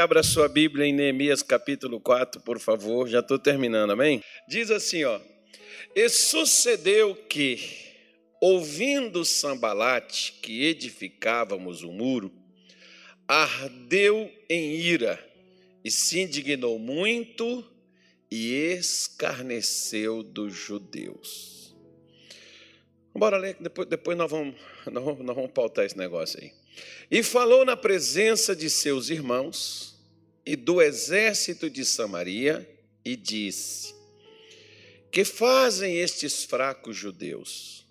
Abra sua Bíblia em Neemias capítulo 4, por favor. Já estou terminando, amém? Diz assim, ó. E sucedeu que, ouvindo Sambalate que edificávamos o muro, ardeu em ira e se indignou muito e escarneceu dos judeus. Bora ler, depois, depois nós, vamos, nós, vamos, nós vamos pautar esse negócio aí. E falou na presença de seus irmãos e do exército de Samaria e disse: Que fazem estes fracos judeus?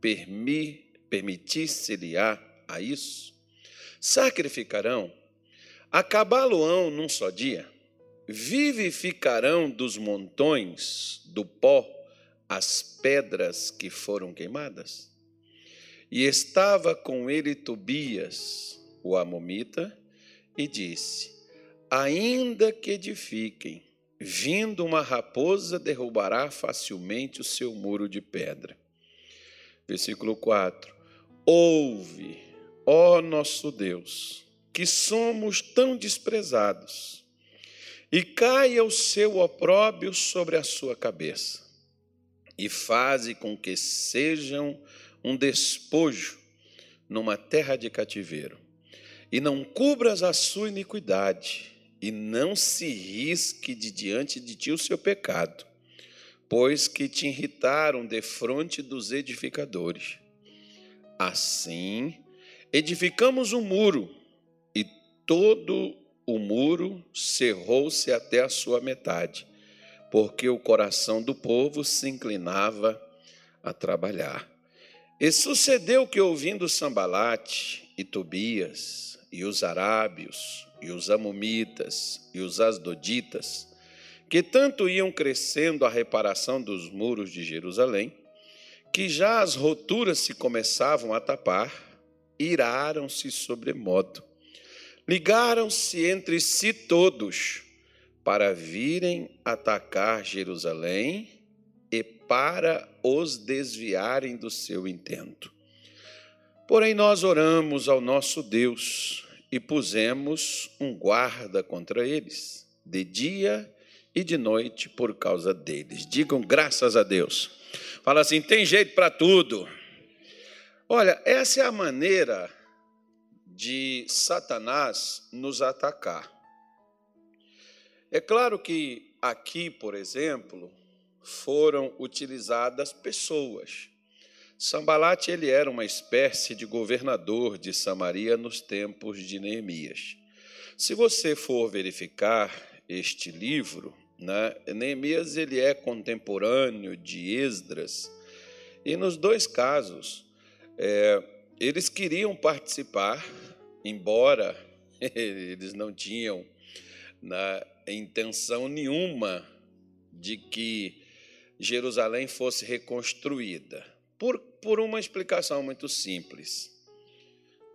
Permi, Permitisse-lhe-á a isso? Sacrificarão? Acabá-lo-ão num só dia? Vivificarão dos montões do pó as pedras que foram queimadas? E estava com ele Tobias, o Amomita, e disse: Ainda que edifiquem, vindo uma raposa derrubará facilmente o seu muro de pedra. Versículo 4: Ouve, ó nosso Deus, que somos tão desprezados, e caia o seu opróbio sobre a sua cabeça, e faze com que sejam um despojo numa terra de cativeiro. E não cubras a sua iniquidade, e não se risque de diante de ti o seu pecado, pois que te irritaram defronte dos edificadores. Assim, edificamos um muro, e todo o muro cerrou-se até a sua metade, porque o coração do povo se inclinava a trabalhar. E sucedeu que, ouvindo Sambalate e Tobias, e os arábios, e os amomitas, e os asdoditas, que tanto iam crescendo a reparação dos muros de Jerusalém, que já as roturas se começavam a tapar, iraram-se sobremodo. Ligaram-se entre si todos para virem atacar Jerusalém e para os desviarem do seu intento. Porém, nós oramos ao nosso Deus e pusemos um guarda contra eles, de dia e de noite, por causa deles. Digam graças a Deus. Fala assim: tem jeito para tudo. Olha, essa é a maneira de Satanás nos atacar. É claro que aqui, por exemplo, foram utilizadas pessoas. Sambalate ele era uma espécie de governador de Samaria nos tempos de Neemias. Se você for verificar este livro, né, Neemias ele é contemporâneo de Esdras e nos dois casos é, eles queriam participar, embora eles não tinham na intenção nenhuma de que Jerusalém fosse reconstruída. Por, por uma explicação muito simples.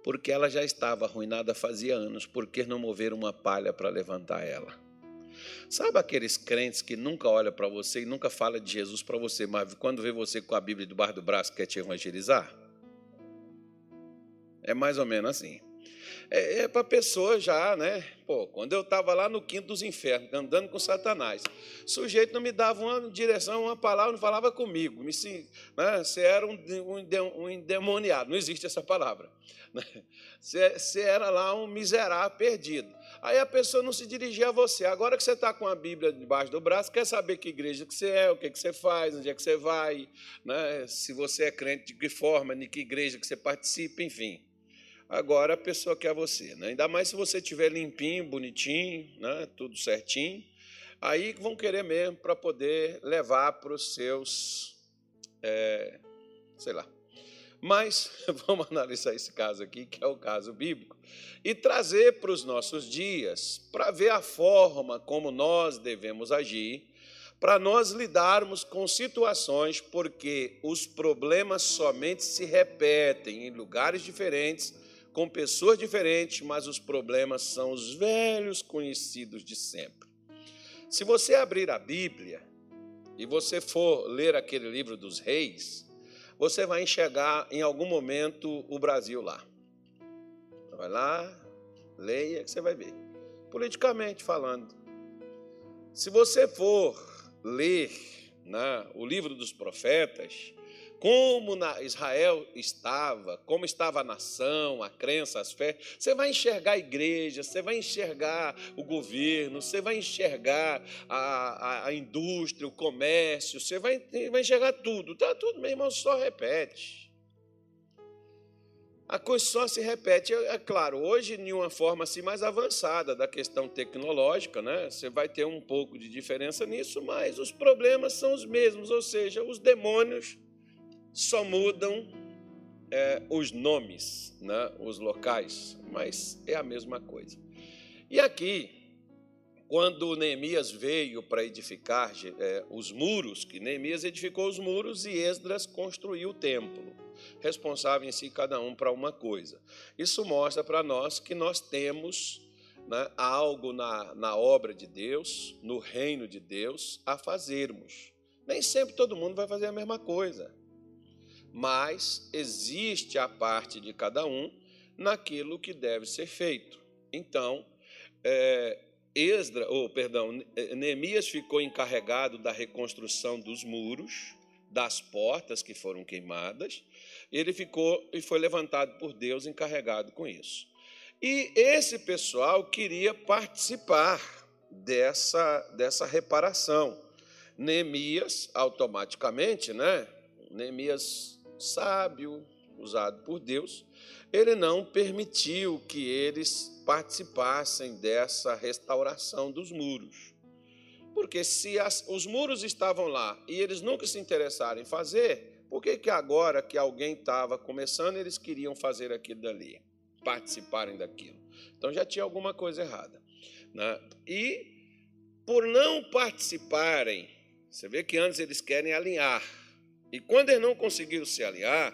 Porque ela já estava arruinada fazia anos, por que não mover uma palha para levantar ela? Sabe aqueles crentes que nunca olham para você e nunca fala de Jesus para você, mas quando vê você com a Bíblia debaixo do braço quer te evangelizar? É mais ou menos assim é, é para a pessoa já, né? Pô, quando eu estava lá no quinto dos infernos, andando com Satanás, o sujeito não me dava uma direção, uma palavra, não falava comigo. Me, né? Você era um, um, endemoniado, não existe essa palavra. Né? Você, você era lá um miserável perdido. Aí a pessoa não se dirigia a você. Agora que você está com a Bíblia debaixo do braço, quer saber que igreja que você é, o que, que você faz, onde é que você vai, né? se você é crente, de que forma, de que igreja que você participa, enfim. Agora a pessoa quer você, né? ainda mais se você tiver limpinho, bonitinho, né? tudo certinho. Aí vão querer mesmo para poder levar para os seus, é, sei lá. Mas vamos analisar esse caso aqui, que é o caso bíblico, e trazer para os nossos dias, para ver a forma como nós devemos agir, para nós lidarmos com situações, porque os problemas somente se repetem em lugares diferentes com pessoas diferentes, mas os problemas são os velhos conhecidos de sempre. Se você abrir a Bíblia e você for ler aquele livro dos reis, você vai enxergar em algum momento o Brasil lá. Vai lá, leia que você vai ver. politicamente falando. Se você for ler né, o livro dos profetas, como Israel estava, como estava a nação, a crença, as fé. Você vai enxergar a igreja, você vai enxergar o governo, você vai enxergar a, a, a indústria, o comércio, você vai, vai enxergar tudo. Tá tudo, meu irmão, só repete. A coisa só se repete, é, é claro, hoje em uma forma assim mais avançada da questão tecnológica, né? Você vai ter um pouco de diferença nisso, mas os problemas são os mesmos, ou seja, os demônios só mudam é, os nomes, né, os locais, mas é a mesma coisa. E aqui, quando Neemias veio para edificar é, os muros, que Neemias edificou os muros e Esdras construiu o templo, responsável em si cada um para uma coisa. Isso mostra para nós que nós temos né, algo na, na obra de Deus, no reino de Deus, a fazermos. Nem sempre todo mundo vai fazer a mesma coisa mas existe a parte de cada um naquilo que deve ser feito. Então, é, Esdra, ou perdão, Neemias ficou encarregado da reconstrução dos muros, das portas que foram queimadas. Ele ficou e foi levantado por Deus encarregado com isso. E esse pessoal queria participar dessa, dessa reparação. Neemias, automaticamente, né? Neemias sábio, usado por Deus, ele não permitiu que eles participassem dessa restauração dos muros. Porque se as, os muros estavam lá e eles nunca se interessaram em fazer, por que, que agora que alguém estava começando, eles queriam fazer aquilo dali, participarem daquilo? Então já tinha alguma coisa errada. Né? E por não participarem, você vê que antes eles querem alinhar e quando eles não conseguiram se aliar,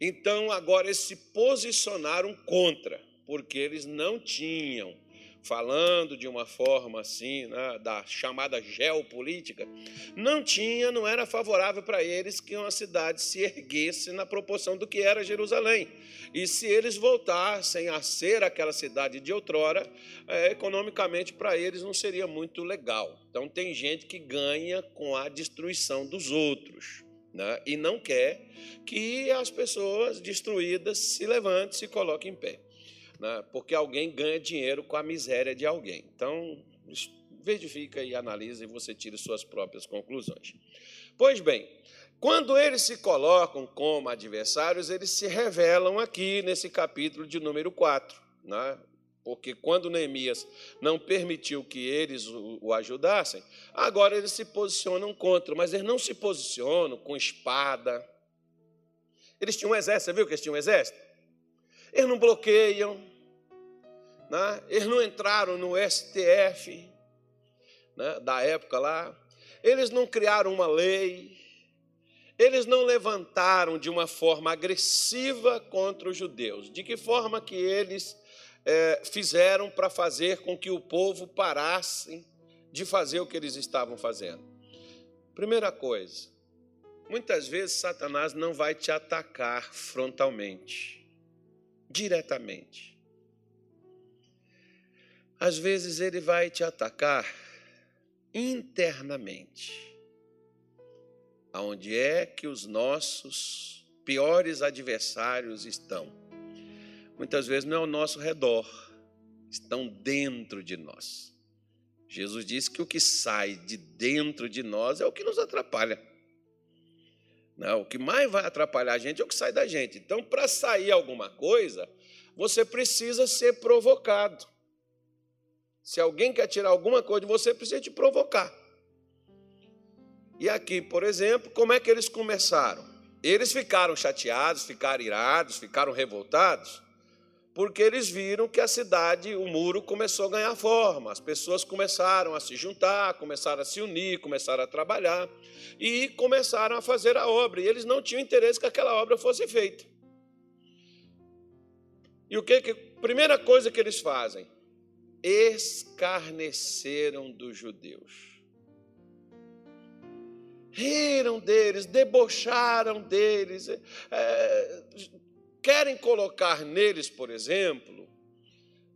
então agora eles se posicionaram contra, porque eles não tinham, falando de uma forma assim, né, da chamada geopolítica, não tinha, não era favorável para eles que uma cidade se erguesse na proporção do que era Jerusalém. E se eles voltassem a ser aquela cidade de outrora, é, economicamente para eles não seria muito legal. Então tem gente que ganha com a destruição dos outros né? e não quer que as pessoas destruídas se levantem, se coloquem em pé, né? porque alguém ganha dinheiro com a miséria de alguém. Então, verifica e analisa e você tira suas próprias conclusões. Pois bem, quando eles se colocam como adversários, eles se revelam aqui nesse capítulo de número 4. Né? Porque quando Neemias não permitiu que eles o ajudassem, agora eles se posicionam contra, mas eles não se posicionam com espada. Eles tinham um exército, você viu que eles tinham um exército? Eles não bloqueiam, né? eles não entraram no STF né? da época lá, eles não criaram uma lei, eles não levantaram de uma forma agressiva contra os judeus. De que forma que eles é, fizeram para fazer com que o povo parasse de fazer o que eles estavam fazendo. Primeira coisa, muitas vezes Satanás não vai te atacar frontalmente, diretamente. Às vezes ele vai te atacar internamente. Aonde é que os nossos piores adversários estão? Muitas vezes não é ao nosso redor, estão dentro de nós. Jesus disse que o que sai de dentro de nós é o que nos atrapalha. Não, o que mais vai atrapalhar a gente é o que sai da gente. Então, para sair alguma coisa, você precisa ser provocado. Se alguém quer tirar alguma coisa de você, precisa te provocar. E aqui, por exemplo, como é que eles começaram? Eles ficaram chateados, ficaram irados, ficaram revoltados, porque eles viram que a cidade, o muro começou a ganhar forma, as pessoas começaram a se juntar, começaram a se unir, começaram a trabalhar e começaram a fazer a obra. E eles não tinham interesse que aquela obra fosse feita. E o que, que primeira coisa que eles fazem? Escarneceram dos judeus. Riram deles, debocharam deles, é, querem colocar neles, por exemplo,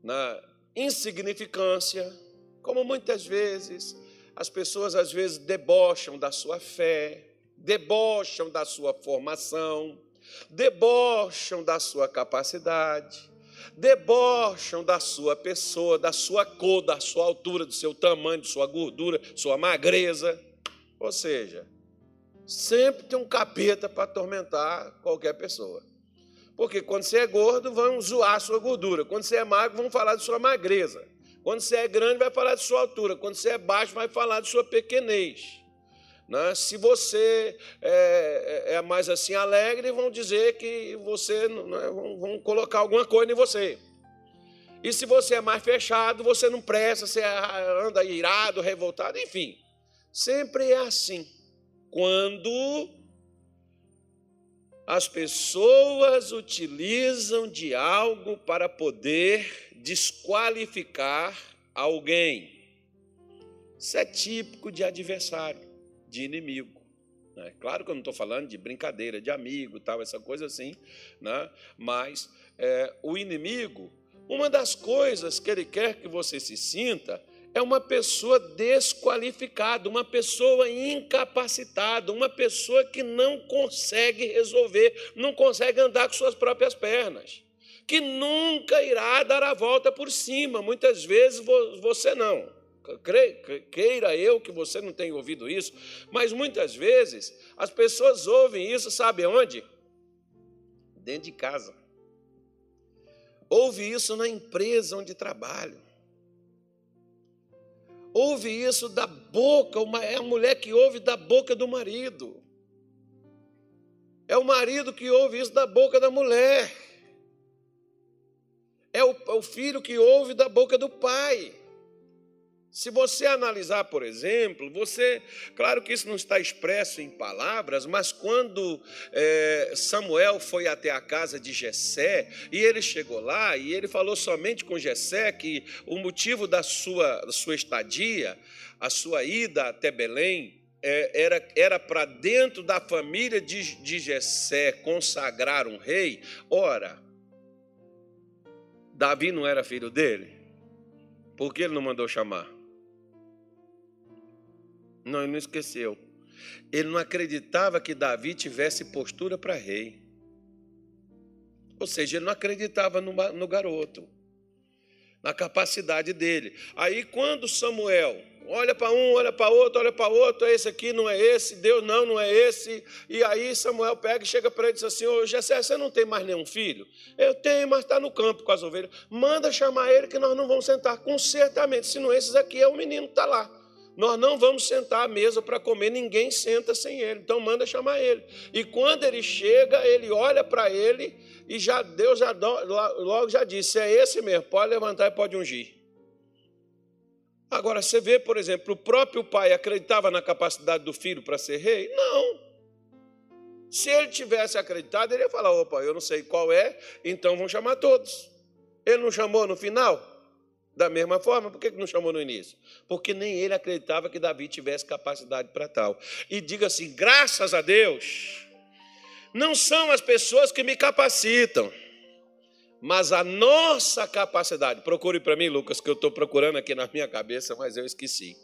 na, insignificância, como muitas vezes as pessoas às vezes debocham da sua fé, debocham da sua formação, debocham da sua capacidade, debocham da sua pessoa, da sua cor, da sua altura, do seu tamanho, da sua gordura, sua magreza. Ou seja, sempre tem um capeta para atormentar qualquer pessoa. Porque quando você é gordo, vão zoar a sua gordura. Quando você é magro, vão falar de sua magreza. Quando você é grande, vai falar de sua altura. Quando você é baixo, vai falar de sua pequenez. Né? Se você é, é, é mais assim alegre, vão dizer que você né, vão colocar alguma coisa em você. E se você é mais fechado, você não presta, você anda irado, revoltado, enfim. Sempre é assim. Quando as pessoas utilizam de algo para poder desqualificar alguém. Isso é típico de adversário, de inimigo. Né? Claro que eu não estou falando de brincadeira, de amigo, tal, essa coisa assim, né? mas é, o inimigo, uma das coisas que ele quer que você se sinta é uma pessoa desqualificada, uma pessoa incapacitada, uma pessoa que não consegue resolver, não consegue andar com suas próprias pernas, que nunca irá dar a volta por cima. Muitas vezes você não. Queira eu que você não tenha ouvido isso, mas muitas vezes as pessoas ouvem isso, sabe onde? Dentro de casa. Ouve isso na empresa onde trabalho ouve isso da boca, é a mulher que ouve da boca do marido. É o marido que ouve isso da boca da mulher. É o, é o filho que ouve da boca do pai. Se você analisar, por exemplo, você, claro que isso não está expresso em palavras, mas quando é, Samuel foi até a casa de Jessé e ele chegou lá e ele falou somente com Jessé que o motivo da sua, sua estadia, a sua ida até Belém, é, era era para dentro da família de, de Jessé consagrar um rei. Ora, Davi não era filho dele? Por que ele não mandou chamar? Não, ele não esqueceu. Ele não acreditava que Davi tivesse postura para rei. Ou seja, ele não acreditava no, no garoto, na capacidade dele. Aí, quando Samuel olha para um, olha para outro, olha para outro, esse aqui não é esse, Deus não, não é esse. E aí Samuel pega e chega para ele e diz assim: Ô Jessé, você não tem mais nenhum filho? Eu tenho, mas está no campo com as ovelhas. Manda chamar ele que nós não vamos sentar. Com certamente, se não esses aqui, é o menino que está lá. Nós não vamos sentar à mesa para comer, ninguém senta sem ele. Então manda chamar ele. E quando ele chega, ele olha para ele e já Deus já logo já disse: é esse mesmo, pode levantar e pode ungir. Agora, você vê, por exemplo, o próprio pai acreditava na capacidade do filho para ser rei? Não. Se ele tivesse acreditado, ele ia falar: opa, eu não sei qual é, então vão chamar todos. Ele não chamou no final? Da mesma forma, por que não chamou no início? Porque nem ele acreditava que Davi tivesse capacidade para tal. E diga assim: graças a Deus, não são as pessoas que me capacitam, mas a nossa capacidade. Procure para mim, Lucas, que eu estou procurando aqui na minha cabeça, mas eu esqueci.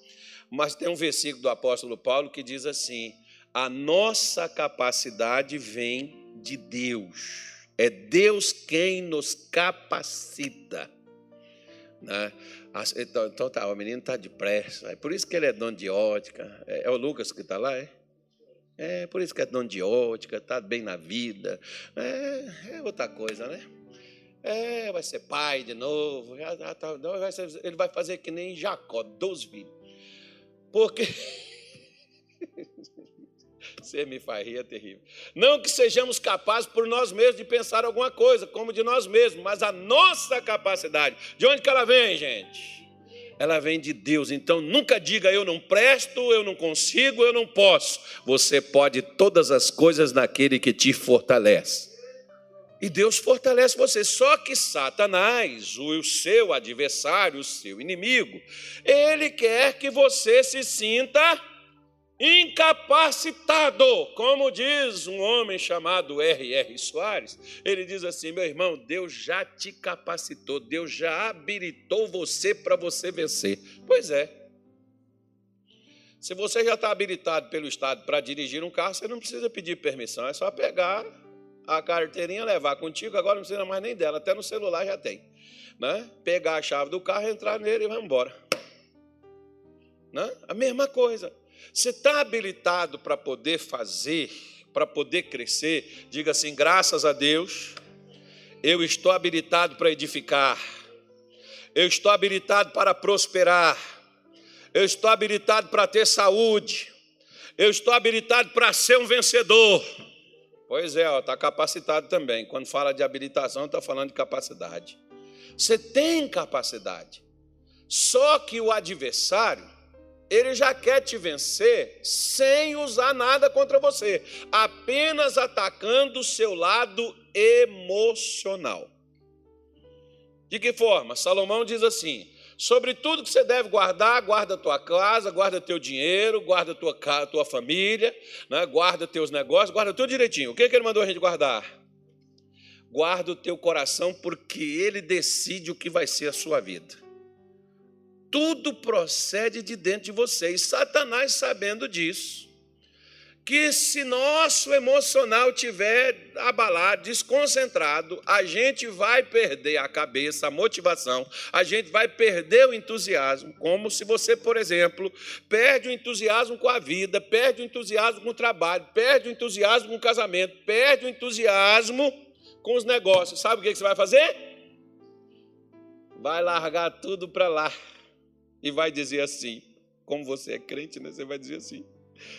Mas tem um versículo do apóstolo Paulo que diz assim: a nossa capacidade vem de Deus. É Deus quem nos capacita. Né? Então, então tá, o menino está depressa. É por isso que ele é dono de ótica. É, é o Lucas que está lá, é? É por isso que é dono de ótica, está bem na vida. É, é, outra coisa, né? É, vai ser pai de novo. Já, já tá, vai ser, ele vai fazer que nem Jacó, 12 filhos. Porque. Você me é terrível. Não que sejamos capazes por nós mesmos de pensar alguma coisa, como de nós mesmos, mas a nossa capacidade. De onde que ela vem, gente? Ela vem de Deus. Então nunca diga eu não presto, eu não consigo, eu não posso. Você pode todas as coisas naquele que te fortalece. E Deus fortalece você. Só que Satanás, o seu adversário, o seu inimigo, ele quer que você se sinta incapacitado, como diz um homem chamado R.R. Soares. Ele diz assim: meu irmão, Deus já te capacitou, Deus já habilitou você para você vencer. Pois é. Se você já está habilitado pelo Estado para dirigir um carro, você não precisa pedir permissão, é só pegar a carteirinha, levar contigo, agora não precisa mais nem dela, até no celular já tem. Né? Pegar a chave do carro, entrar nele e vai embora. Né? A mesma coisa. Você está habilitado para poder fazer, para poder crescer? Diga assim: graças a Deus, eu estou habilitado para edificar, eu estou habilitado para prosperar, eu estou habilitado para ter saúde, eu estou habilitado para ser um vencedor. Pois é, está capacitado também. Quando fala de habilitação, está falando de capacidade. Você tem capacidade. Só que o adversário, ele já quer te vencer sem usar nada contra você, apenas atacando o seu lado emocional. De que forma? Salomão diz assim: sobre tudo que você deve guardar, guarda a tua casa, guarda teu dinheiro, guarda a tua, tua família, né? guarda teus negócios, guarda tudo direitinho. O que, que ele mandou a gente guardar? Guarda o teu coração, porque ele decide o que vai ser a sua vida tudo procede de dentro de você. E Satanás, sabendo disso, que se nosso emocional tiver abalado, desconcentrado, a gente vai perder a cabeça, a motivação, a gente vai perder o entusiasmo, como se você, por exemplo, perde o entusiasmo com a vida, perde o entusiasmo com o trabalho, perde o entusiasmo com o casamento, perde o entusiasmo com os negócios. Sabe o que você vai fazer? Vai largar tudo para lá e vai dizer assim, como você é crente, né? você vai dizer assim: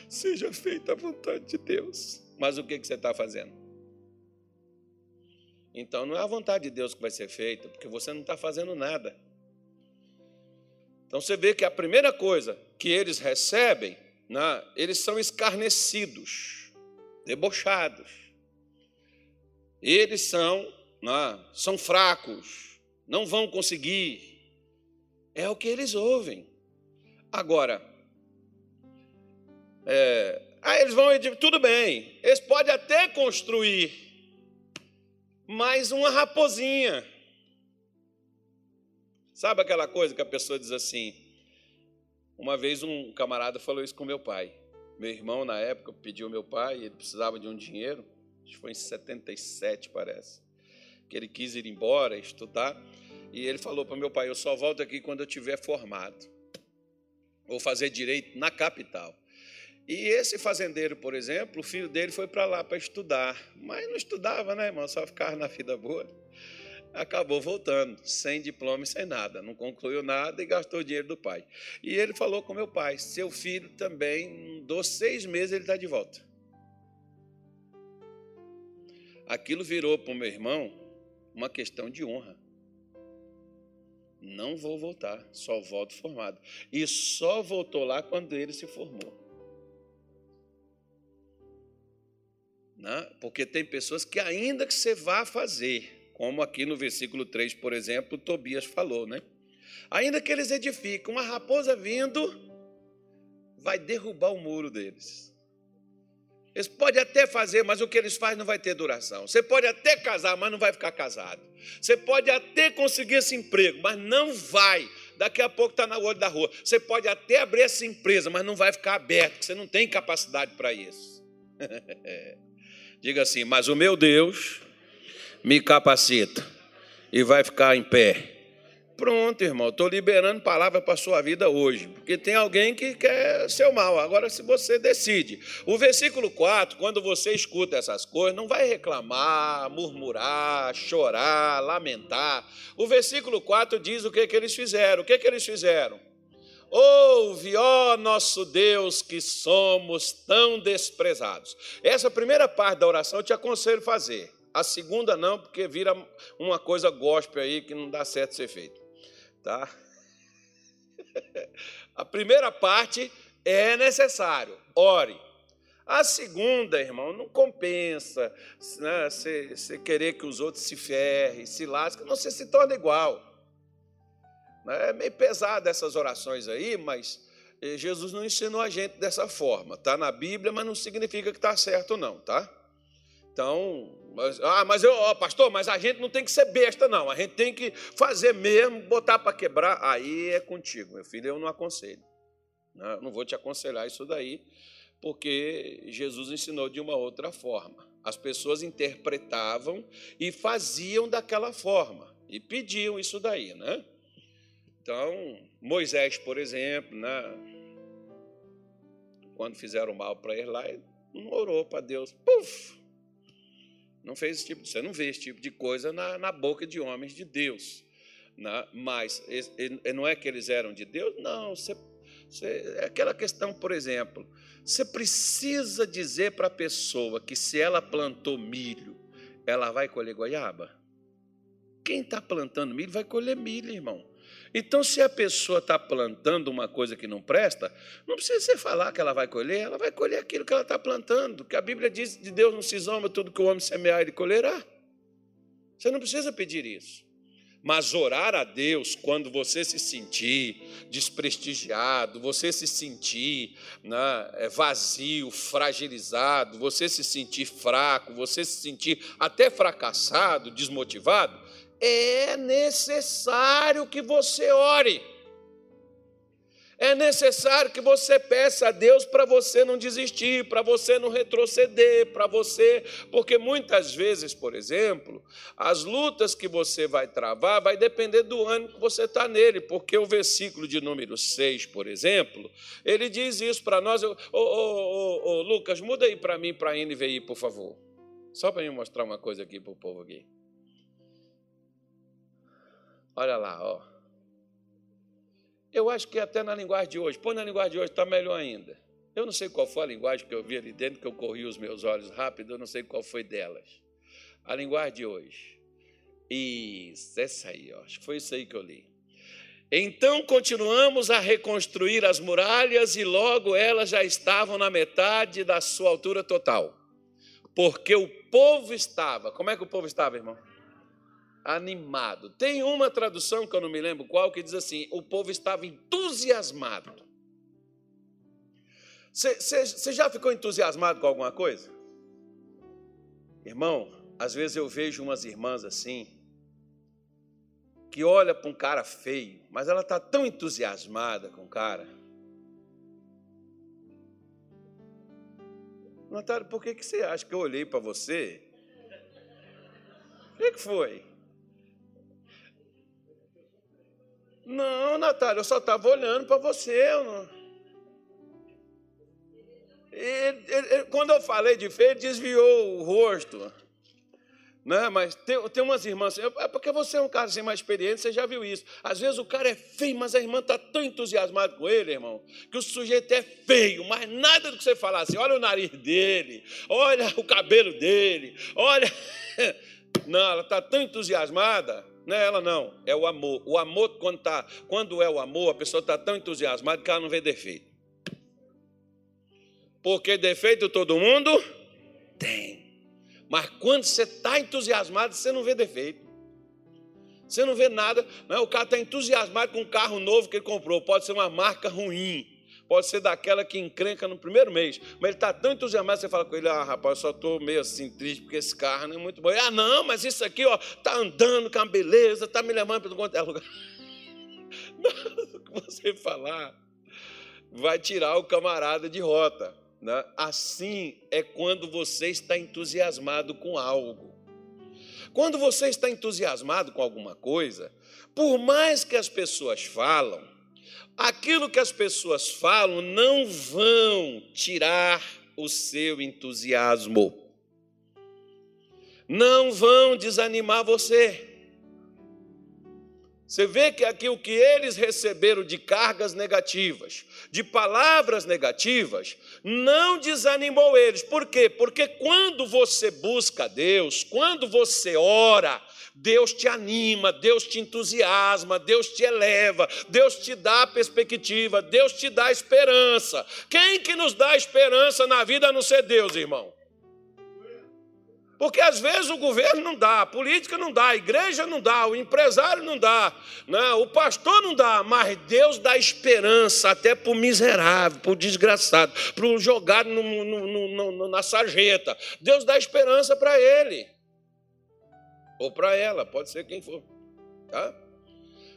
seja feita a vontade de Deus. Mas o que, que você está fazendo? Então não é a vontade de Deus que vai ser feita, porque você não está fazendo nada. Então você vê que a primeira coisa que eles recebem, né, eles são escarnecidos, debochados. Eles são, né, são fracos, não vão conseguir, é o que eles ouvem. Agora, é, aí eles vão, tudo bem, eles podem até construir mais uma raposinha. Sabe aquela coisa que a pessoa diz assim? Uma vez um camarada falou isso com meu pai. Meu irmão, na época, pediu meu pai, ele precisava de um dinheiro, acho que foi em 77, parece, que ele quis ir embora, estudar. E ele falou para meu pai: Eu só volto aqui quando eu tiver formado. Vou fazer direito na capital. E esse fazendeiro, por exemplo, o filho dele foi para lá para estudar. Mas não estudava, né, irmão? Só ficava na vida boa. Acabou voltando, sem diploma e sem nada. Não concluiu nada e gastou o dinheiro do pai. E ele falou com meu pai: Seu filho também, dos seis meses, ele está de volta. Aquilo virou para o meu irmão uma questão de honra. Não vou voltar, só volto formado. E só voltou lá quando ele se formou. Né? Porque tem pessoas que, ainda que você vá fazer, como aqui no versículo 3, por exemplo, Tobias falou, né? Ainda que eles edificam, uma raposa vindo vai derrubar o muro deles. Eles podem até fazer, mas o que eles fazem não vai ter duração. Você pode até casar, mas não vai ficar casado. Você pode até conseguir esse emprego, mas não vai. Daqui a pouco está na olho da rua. Você pode até abrir essa empresa, mas não vai ficar aberto, porque você não tem capacidade para isso. Diga assim, mas o meu Deus me capacita e vai ficar em pé. Pronto, irmão, estou liberando palavra para a sua vida hoje, porque tem alguém que quer seu mal. Agora, se você decide. O versículo 4, quando você escuta essas coisas, não vai reclamar, murmurar, chorar, lamentar. O versículo 4 diz o que, que eles fizeram. O que, que eles fizeram? Ouve, ó nosso Deus, que somos tão desprezados. Essa primeira parte da oração eu te aconselho fazer. A segunda não, porque vira uma coisa gospel aí que não dá certo ser feito tá? A primeira parte é necessário, ore. A segunda, irmão, não compensa né, você, você querer que os outros se ferrem, se lasquem, não, se torna igual. É meio pesado essas orações aí, mas Jesus não ensinou a gente dessa forma. Está na Bíblia, mas não significa que está certo, não, tá? Então, mas, ah, mas eu, ó, pastor, mas a gente não tem que ser besta, não. A gente tem que fazer mesmo, botar para quebrar. Aí é contigo, meu filho, eu não aconselho. Não, né? não vou te aconselhar isso daí, porque Jesus ensinou de uma outra forma. As pessoas interpretavam e faziam daquela forma, e pediam isso daí, né? Então, Moisés, por exemplo, né? quando fizeram mal para ele lá, ele não orou para Deus. Puf! Não fez esse tipo, você não vê esse tipo de coisa na, na boca de homens de Deus. Né? Mas não é que eles eram de Deus? Não, você, você, é aquela questão, por exemplo, você precisa dizer para a pessoa que se ela plantou milho, ela vai colher goiaba? Quem está plantando milho vai colher milho, irmão. Então, se a pessoa está plantando uma coisa que não presta, não precisa você falar que ela vai colher, ela vai colher aquilo que ela está plantando. Que a Bíblia diz de Deus não se zomba, tudo que o homem semear, ele colherá. Você não precisa pedir isso. Mas orar a Deus quando você se sentir desprestigiado, você se sentir né, é, vazio, fragilizado, você se sentir fraco, você se sentir até fracassado, desmotivado, é necessário que você ore. É necessário que você peça a Deus para você não desistir, para você não retroceder, para você, porque muitas vezes, por exemplo, as lutas que você vai travar vai depender do ânimo que você está nele, porque o versículo de número 6, por exemplo, ele diz isso para nós. Ô, Lucas, muda aí para mim, para a NVI, por favor. Só para me mostrar uma coisa aqui para o povo aqui. Olha lá, ó. Eu acho que até na linguagem de hoje, põe na linguagem de hoje, está melhor ainda. Eu não sei qual foi a linguagem que eu vi ali dentro, que eu corri os meus olhos rápido, eu não sei qual foi delas. A linguagem de hoje. Isso, essa aí, ó. acho que foi isso aí que eu li. Então continuamos a reconstruir as muralhas e logo elas já estavam na metade da sua altura total. Porque o povo estava, como é que o povo estava, irmão? Animado. Tem uma tradução que eu não me lembro qual que diz assim: o povo estava entusiasmado. Você já ficou entusiasmado com alguma coisa? Irmão, às vezes eu vejo umas irmãs assim, que olha para um cara feio, mas ela está tão entusiasmada com o cara. Natália, por que, que você acha que eu olhei para você? O que, que foi? Não, Natália, eu só estava olhando para você. Não... ele, ele, quando eu falei de feio, ele desviou o rosto. Né? Mas tem, tem umas irmãs, é porque você é um cara sem mais experiência, você já viu isso. Às vezes o cara é feio, mas a irmã está tão entusiasmada com ele, irmão, que o sujeito é feio, mas nada do que você falar assim, olha o nariz dele, olha o cabelo dele, olha. Não, ela está tão entusiasmada não é ela, não. É o amor. O amor, quando, tá, quando é o amor, a pessoa está tão entusiasmada que ela não vê defeito. Porque defeito todo mundo tem. Mas quando você está entusiasmado, você não vê defeito. Você não vê nada. Não é? O cara está entusiasmado com um carro novo que ele comprou. Pode ser uma marca ruim pode ser daquela que encrenca no primeiro mês, mas ele está tão entusiasmado, você fala com ele, ah, rapaz, só estou meio assim triste, porque esse carro não é muito bom. Ah, não, mas isso aqui, ó, está andando com uma beleza, está me levando para quanto é lugar. o que você falar vai tirar o camarada de rota. Né? Assim é quando você está entusiasmado com algo. Quando você está entusiasmado com alguma coisa, por mais que as pessoas falam, aquilo que as pessoas falam não vão tirar o seu entusiasmo. Não vão desanimar você. Você vê que aqui o que eles receberam de cargas negativas, de palavras negativas, não desanimou eles. Por quê? Porque quando você busca Deus, quando você ora, Deus te anima, Deus te entusiasma, Deus te eleva, Deus te dá perspectiva, Deus te dá esperança. Quem que nos dá esperança na vida a não ser Deus, irmão? Porque às vezes o governo não dá, a política não dá, a igreja não dá, o empresário não dá, né? o pastor não dá, mas Deus dá esperança até para o miserável, para o desgraçado, para o jogado no, no, no, na sarjeta. Deus dá esperança para ele, ou para ela, pode ser quem for. Tá?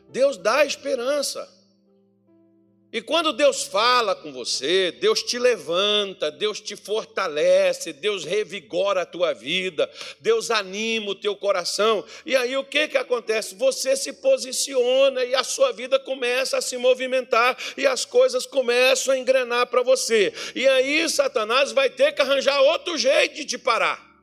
Deus dá esperança. E quando Deus fala com você, Deus te levanta, Deus te fortalece, Deus revigora a tua vida, Deus anima o teu coração. E aí o que, que acontece? Você se posiciona e a sua vida começa a se movimentar e as coisas começam a engrenar para você. E aí Satanás vai ter que arranjar outro jeito de te parar.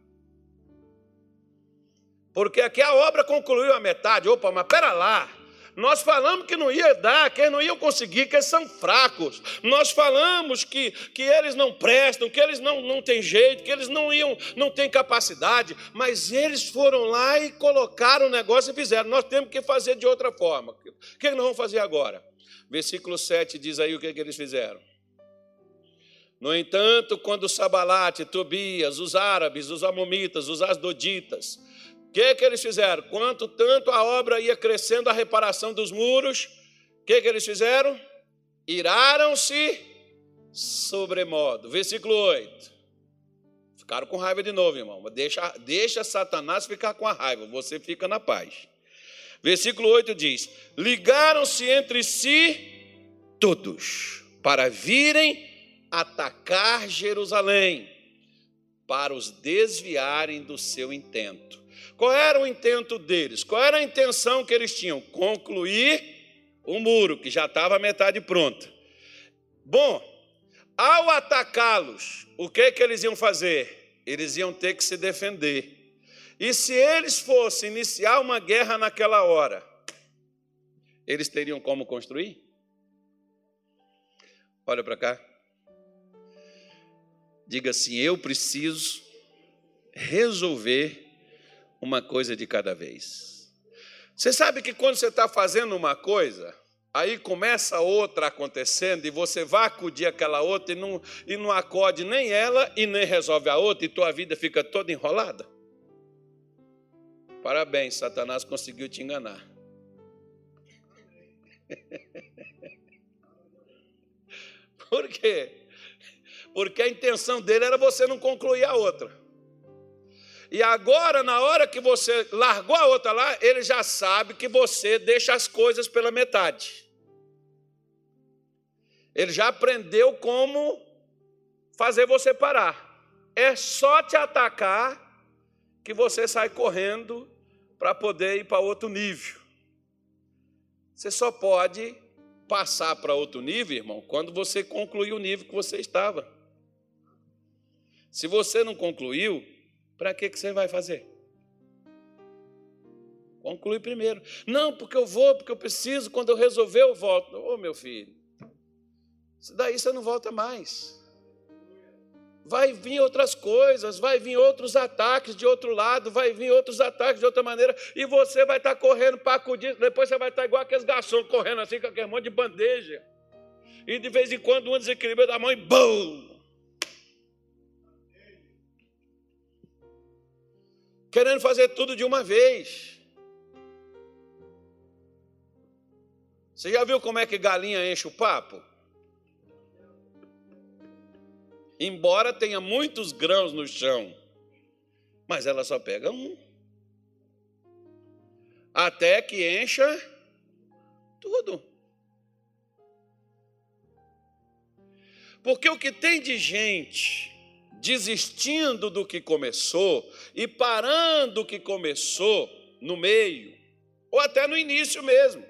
Porque aqui a obra concluiu a metade. Opa, mas pera lá. Nós falamos que não ia dar, que eles não iam conseguir, que eles são fracos. Nós falamos que, que eles não prestam, que eles não, não têm jeito, que eles não iam, não têm capacidade, mas eles foram lá e colocaram o negócio e fizeram. Nós temos que fazer de outra forma. O que nós vamos fazer agora? Versículo 7 diz aí o que, que eles fizeram. No entanto, quando Sabalate, Tobias, os árabes, os amomitas, os asdoditas, que, que eles fizeram? Quanto tanto a obra ia crescendo, a reparação dos muros, o que, que eles fizeram? Iraram-se sobremodo. Versículo 8. Ficaram com raiva de novo, irmão. Deixa, deixa Satanás ficar com a raiva, você fica na paz. Versículo 8 diz: Ligaram-se entre si todos para virem atacar Jerusalém, para os desviarem do seu intento. Qual era o intento deles? Qual era a intenção que eles tinham? Concluir o muro, que já estava metade pronta. Bom, ao atacá-los, o que, que eles iam fazer? Eles iam ter que se defender. E se eles fossem iniciar uma guerra naquela hora, eles teriam como construir? Olha para cá. Diga assim: eu preciso resolver uma coisa de cada vez. Você sabe que quando você está fazendo uma coisa, aí começa outra acontecendo e você vai acudir aquela outra e não, e não acode nem ela e nem resolve a outra e tua vida fica toda enrolada? Parabéns, Satanás conseguiu te enganar. Por quê? Porque a intenção dele era você não concluir a outra. E agora, na hora que você largou a outra lá, ele já sabe que você deixa as coisas pela metade. Ele já aprendeu como fazer você parar. É só te atacar que você sai correndo para poder ir para outro nível. Você só pode passar para outro nível, irmão, quando você concluir o nível que você estava. Se você não concluiu, para que, que você vai fazer? Conclui primeiro. Não, porque eu vou, porque eu preciso, quando eu resolver eu volto. Ô oh, meu filho, daí você não volta mais. Vai vir outras coisas, vai vir outros ataques de outro lado, vai vir outros ataques de outra maneira, e você vai estar correndo para acudir. Depois você vai estar igual aqueles garçons correndo assim com aquele monte de bandeja. E de vez em quando um desequilíbrio da mão e BUM! Querendo fazer tudo de uma vez. Você já viu como é que galinha enche o papo? Embora tenha muitos grãos no chão, mas ela só pega um. Até que encha tudo. Porque o que tem de gente desistindo do que começou e parando o que começou no meio, ou até no início mesmo.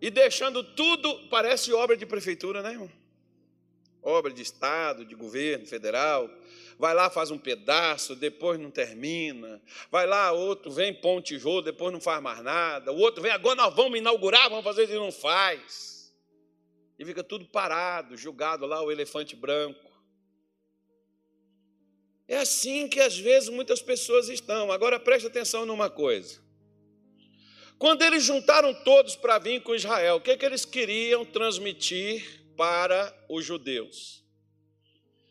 E deixando tudo, parece obra de prefeitura, né? Obra de Estado, de governo federal. Vai lá, faz um pedaço, depois não termina. Vai lá, outro vem, põe um tijolo, depois não faz mais nada. O outro vem, agora nós vamos inaugurar, vamos fazer e não faz e fica tudo parado, julgado lá o elefante branco. É assim que às vezes muitas pessoas estão. Agora preste atenção numa coisa. Quando eles juntaram todos para vir com Israel, o que, que eles queriam transmitir para os judeus?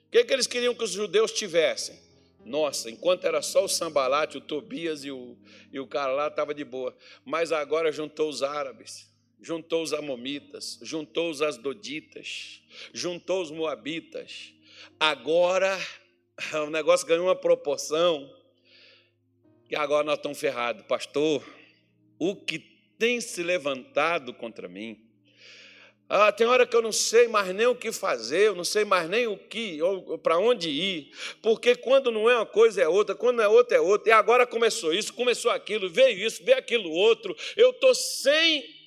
O que, que eles queriam que os judeus tivessem? Nossa, enquanto era só o Sambalate, o Tobias e o, e o cara lá, estava de boa. Mas agora juntou os árabes, juntou os amomitas, juntou os asdoditas, juntou os moabitas. Agora o negócio ganhou uma proporção que agora nós estamos ferrados. Pastor, o que tem se levantado contra mim ah, tem hora que eu não sei mais nem o que fazer, eu não sei mais nem o que, para onde ir, porque quando não é uma coisa é outra, quando não é outra é outra, e agora começou isso, começou aquilo, veio isso, veio aquilo outro, eu estou sem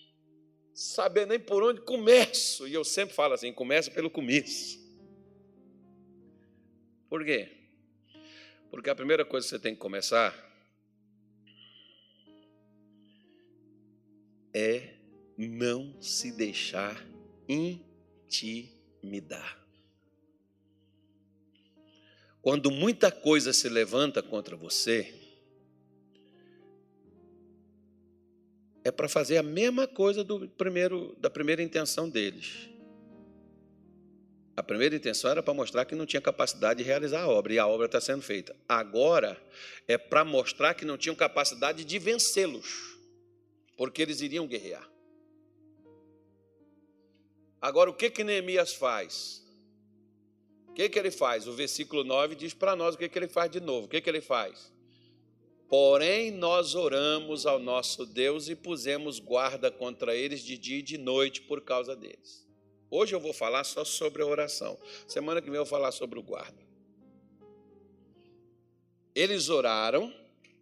saber nem por onde começo, e eu sempre falo assim: começa pelo começo. Por quê? Porque a primeira coisa que você tem que começar é não se deixar intimidar. Quando muita coisa se levanta contra você, é para fazer a mesma coisa do primeiro, da primeira intenção deles. A primeira intenção era para mostrar que não tinha capacidade de realizar a obra, e a obra está sendo feita. Agora é para mostrar que não tinham capacidade de vencê-los, porque eles iriam guerrear. Agora, o que que Neemias faz? O que que ele faz? O versículo 9 diz para nós o que que ele faz de novo. O que que ele faz? Porém, nós oramos ao nosso Deus e pusemos guarda contra eles de dia e de noite por causa deles. Hoje eu vou falar só sobre a oração. Semana que vem eu vou falar sobre o guarda. Eles oraram,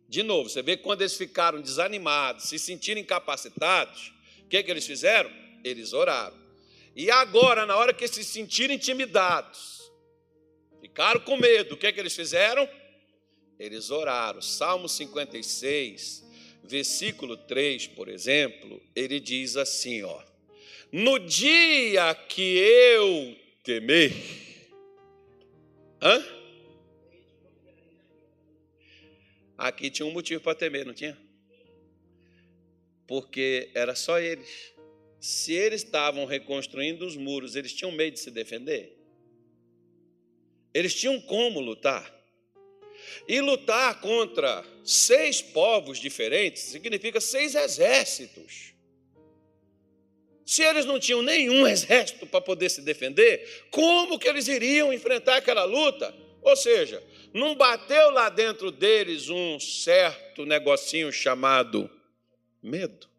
de novo, você vê que quando eles ficaram desanimados, se sentiram incapacitados, o que, que eles fizeram? Eles oraram. E agora, na hora que se sentiram intimidados, ficaram com medo, o que que eles fizeram? Eles oraram. Salmo 56, versículo 3, por exemplo, ele diz assim, ó: No dia que eu temer, hã? Aqui tinha um motivo para temer, não tinha? Porque era só eles se eles estavam reconstruindo os muros, eles tinham medo de se defender? Eles tinham como lutar. E lutar contra seis povos diferentes significa seis exércitos. Se eles não tinham nenhum exército para poder se defender, como que eles iriam enfrentar aquela luta? Ou seja, não bateu lá dentro deles um certo negocinho chamado medo.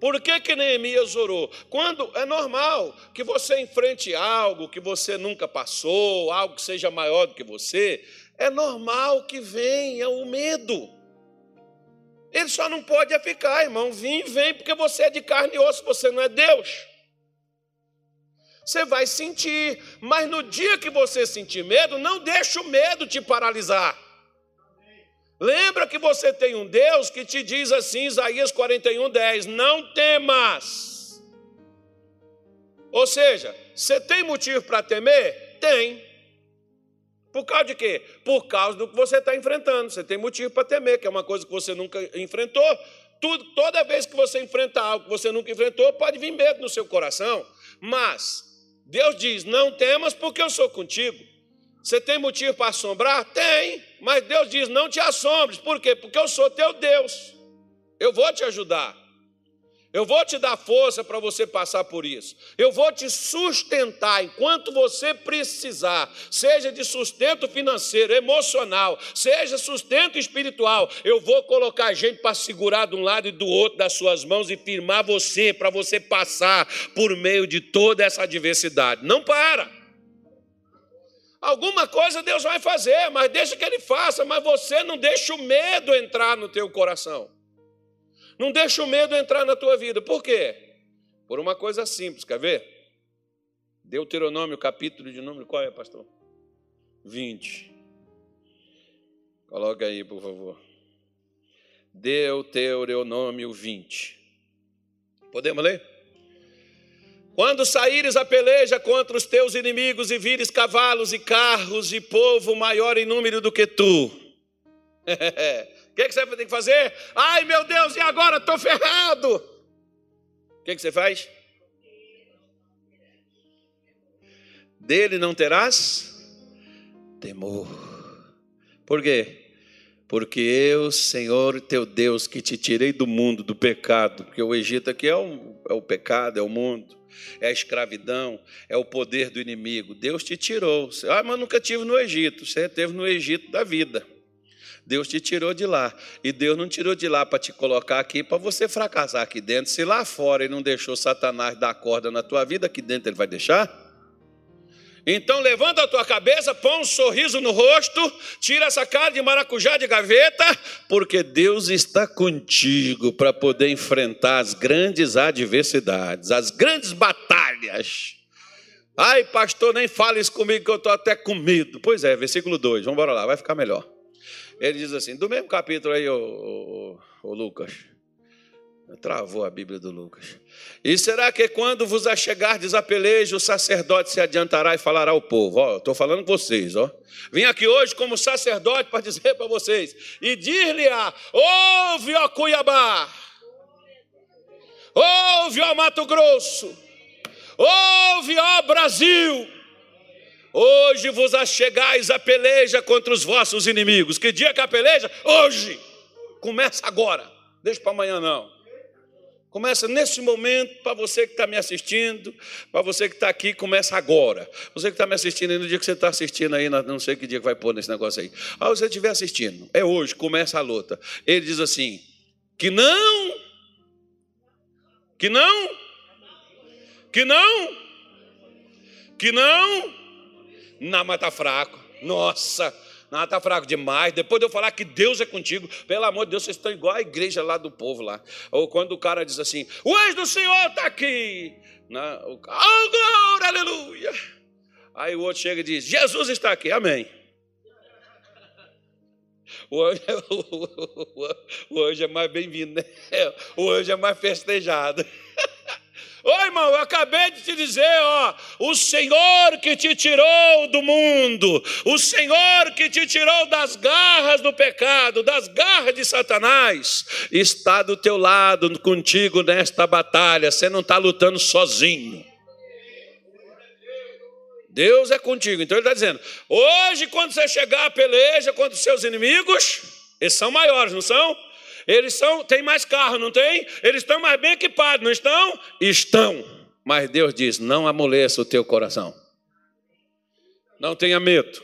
Por que, que Neemias orou? Quando é normal que você enfrente algo que você nunca passou, algo que seja maior do que você, é normal que venha o medo. Ele só não pode ficar, irmão. Vem, vem, porque você é de carne e osso, você não é Deus. Você vai sentir, mas no dia que você sentir medo, não deixe o medo te paralisar. Lembra que você tem um Deus que te diz assim, Isaías 41, 10: Não temas. Ou seja, você tem motivo para temer? Tem. Por causa de quê? Por causa do que você está enfrentando. Você tem motivo para temer, que é uma coisa que você nunca enfrentou. Tudo, toda vez que você enfrenta algo que você nunca enfrentou, pode vir medo no seu coração. Mas Deus diz: Não temas, porque eu sou contigo. Você tem motivo para assombrar? Tem, mas Deus diz: não te assombres. Por quê? Porque eu sou teu Deus. Eu vou te ajudar. Eu vou te dar força para você passar por isso. Eu vou te sustentar enquanto você precisar, seja de sustento financeiro, emocional, seja sustento espiritual. Eu vou colocar gente para segurar de um lado e do outro das suas mãos e firmar você para você passar por meio de toda essa adversidade. Não para. Alguma coisa Deus vai fazer, mas deixa que Ele faça, mas você não deixa o medo entrar no teu coração. Não deixa o medo entrar na tua vida. Por quê? Por uma coisa simples, quer ver? Deuteronômio, capítulo de número, qual é, pastor? 20. Coloca aí, por favor. Deuteronômio 20. Podemos ler? Quando saíres a peleja contra os teus inimigos e vires cavalos e carros e povo maior em número do que tu. O que, que, você tem que fazer? Ai meu Deus, e agora? Estou ferrado. O que, que você faz? dele não terás temor. Por quê? Porque eu, Senhor teu Deus, que te tirei do mundo, do pecado, porque o Egito aqui é o, é o pecado, é o mundo, é a escravidão, é o poder do inimigo. Deus te tirou. Ah, mas nunca tive no Egito. Você teve no Egito da vida. Deus te tirou de lá. E Deus não tirou de lá para te colocar aqui para você fracassar aqui dentro. Se lá fora ele não deixou Satanás dar corda na tua vida, aqui dentro ele vai deixar? Então levanta a tua cabeça, põe um sorriso no rosto, tira essa cara de maracujá de gaveta, porque Deus está contigo para poder enfrentar as grandes adversidades, as grandes batalhas. Ai, pastor, nem fale isso comigo que eu estou até com medo. Pois é, versículo 2, vamos embora lá, vai ficar melhor. Ele diz assim, do mesmo capítulo aí, o, Lucas. Travou a Bíblia do Lucas. E será que quando vos achegardes a peleja, o sacerdote se adiantará e falará ao povo? Ó, estou falando com vocês, ó. Vim aqui hoje como sacerdote para dizer para vocês. E dir-lhe-á: ouve, ó Cuiabá. Ouve, ó Mato Grosso. Ouve, ó Brasil. Hoje vos achegais a peleja contra os vossos inimigos. Que dia que é a peleja? Hoje. Começa agora. Deixa para amanhã não. Começa nesse momento, para você que está me assistindo, para você que está aqui, começa agora. Você que está me assistindo aí, no dia que você está assistindo aí, não sei que dia que vai pôr nesse negócio aí. Ah, você estiver assistindo, é hoje, começa a luta. Ele diz assim: que não, que não, que não, que não, não, mas está fraco. Nossa, não, está fraco demais. Depois de eu falar que Deus é contigo, pelo amor de Deus, vocês estão igual a igreja lá do povo lá. Ou quando o cara diz assim: o anjo do Senhor está aqui. Não, o, oh, glória, aleluia. Aí o outro chega e diz: Jesus está aqui, amém. O anjo, o anjo é mais bem-vindo, né? O anjo é mais festejado. Ô irmão, eu acabei de te dizer, ó, o Senhor que te tirou do mundo, o Senhor que te tirou das garras do pecado, das garras de Satanás, está do teu lado, contigo nesta batalha. Você não está lutando sozinho. Deus é contigo. Então ele está dizendo: hoje, quando você chegar à peleja contra os seus inimigos, eles são maiores, não são? Eles são, tem mais carro, não tem? Eles estão mais bem equipados, não estão? Estão. Mas Deus diz: não amoleça o teu coração. Não tenha medo.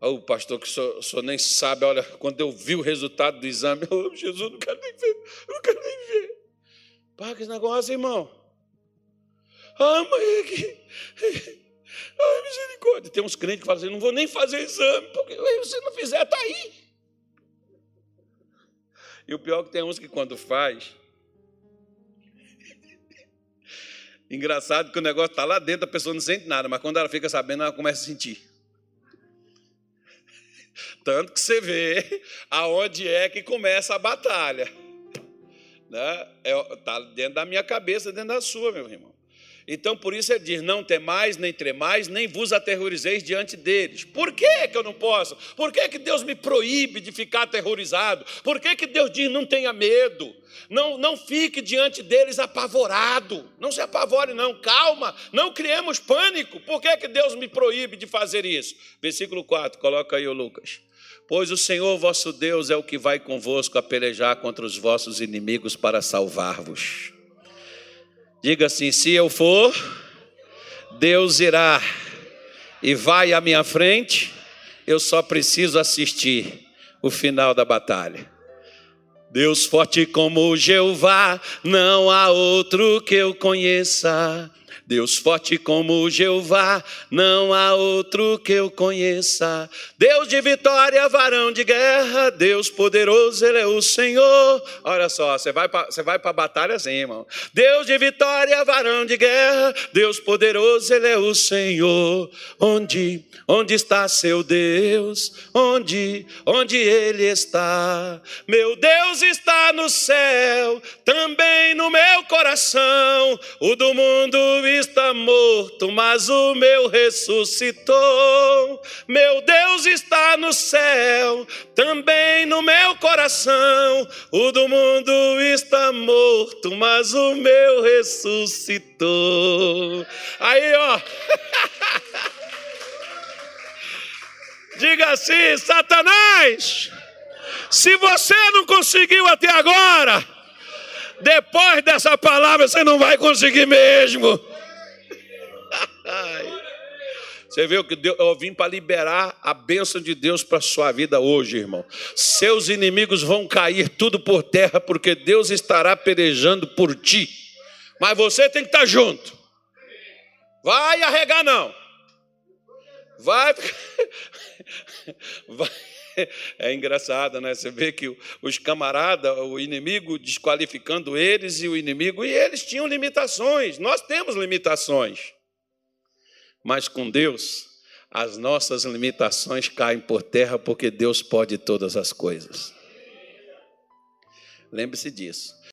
Oh, o pastor que senhor, nem sabe, olha, quando eu vi o resultado do exame, oh, Jesus, não quero nem ver, não quero nem ver. Paga esse negócio, irmão. Ah, mãe, que... Ai, misericórdia. Tem uns crentes que falam assim, não vou nem fazer exame, porque se não fizer, está aí. E o pior é que tem uns que quando faz. Engraçado que o negócio está lá dentro, a pessoa não sente nada, mas quando ela fica sabendo, ela começa a sentir. Tanto que você vê aonde é que começa a batalha. Está é, tá dentro da minha cabeça, dentro da sua, meu irmão. Então, por isso ele diz: Não temais, nem tremais, nem vos aterrorizeis diante deles. Por que, que eu não posso? Por que, que Deus me proíbe de ficar aterrorizado? Por que, que Deus diz: Não tenha medo? Não, não fique diante deles apavorado. Não se apavore, não. Calma, não criemos pânico. Por que, que Deus me proíbe de fazer isso? Versículo 4, coloca aí o Lucas. Pois o Senhor vosso Deus é o que vai convosco a pelejar contra os vossos inimigos para salvar-vos. Diga assim: se eu for, Deus irá e vai à minha frente, eu só preciso assistir o final da batalha. Deus forte como Jeová, não há outro que eu conheça. Deus forte como Jeová, não há outro que eu conheça. Deus de vitória, varão de guerra, Deus poderoso, Ele é o Senhor. Olha só, você vai para a batalha assim, irmão. Deus de vitória, varão de guerra, Deus poderoso, Ele é o Senhor. Onde, onde está seu Deus? Onde, onde Ele está? Meu Deus está no céu, também no meu coração. O do mundo está morto, mas o meu ressuscitou. Meu Deus está no céu, também no meu coração. O do mundo está morto, mas o meu ressuscitou. Aí, ó. Diga assim, Satanás, se você não conseguiu até agora, depois dessa palavra você não vai conseguir mesmo. Você viu que eu vim para liberar a bênção de Deus para a sua vida hoje, irmão. Seus inimigos vão cair tudo por terra, porque Deus estará pelejando por ti. Mas você tem que estar junto. Vai arregar, não. Vai. Vai. É engraçado, né? Você vê que os camaradas, o inimigo desqualificando eles e o inimigo, e eles tinham limitações. Nós temos limitações. Mas com Deus, as nossas limitações caem por terra porque Deus pode todas as coisas. Lembre-se disso.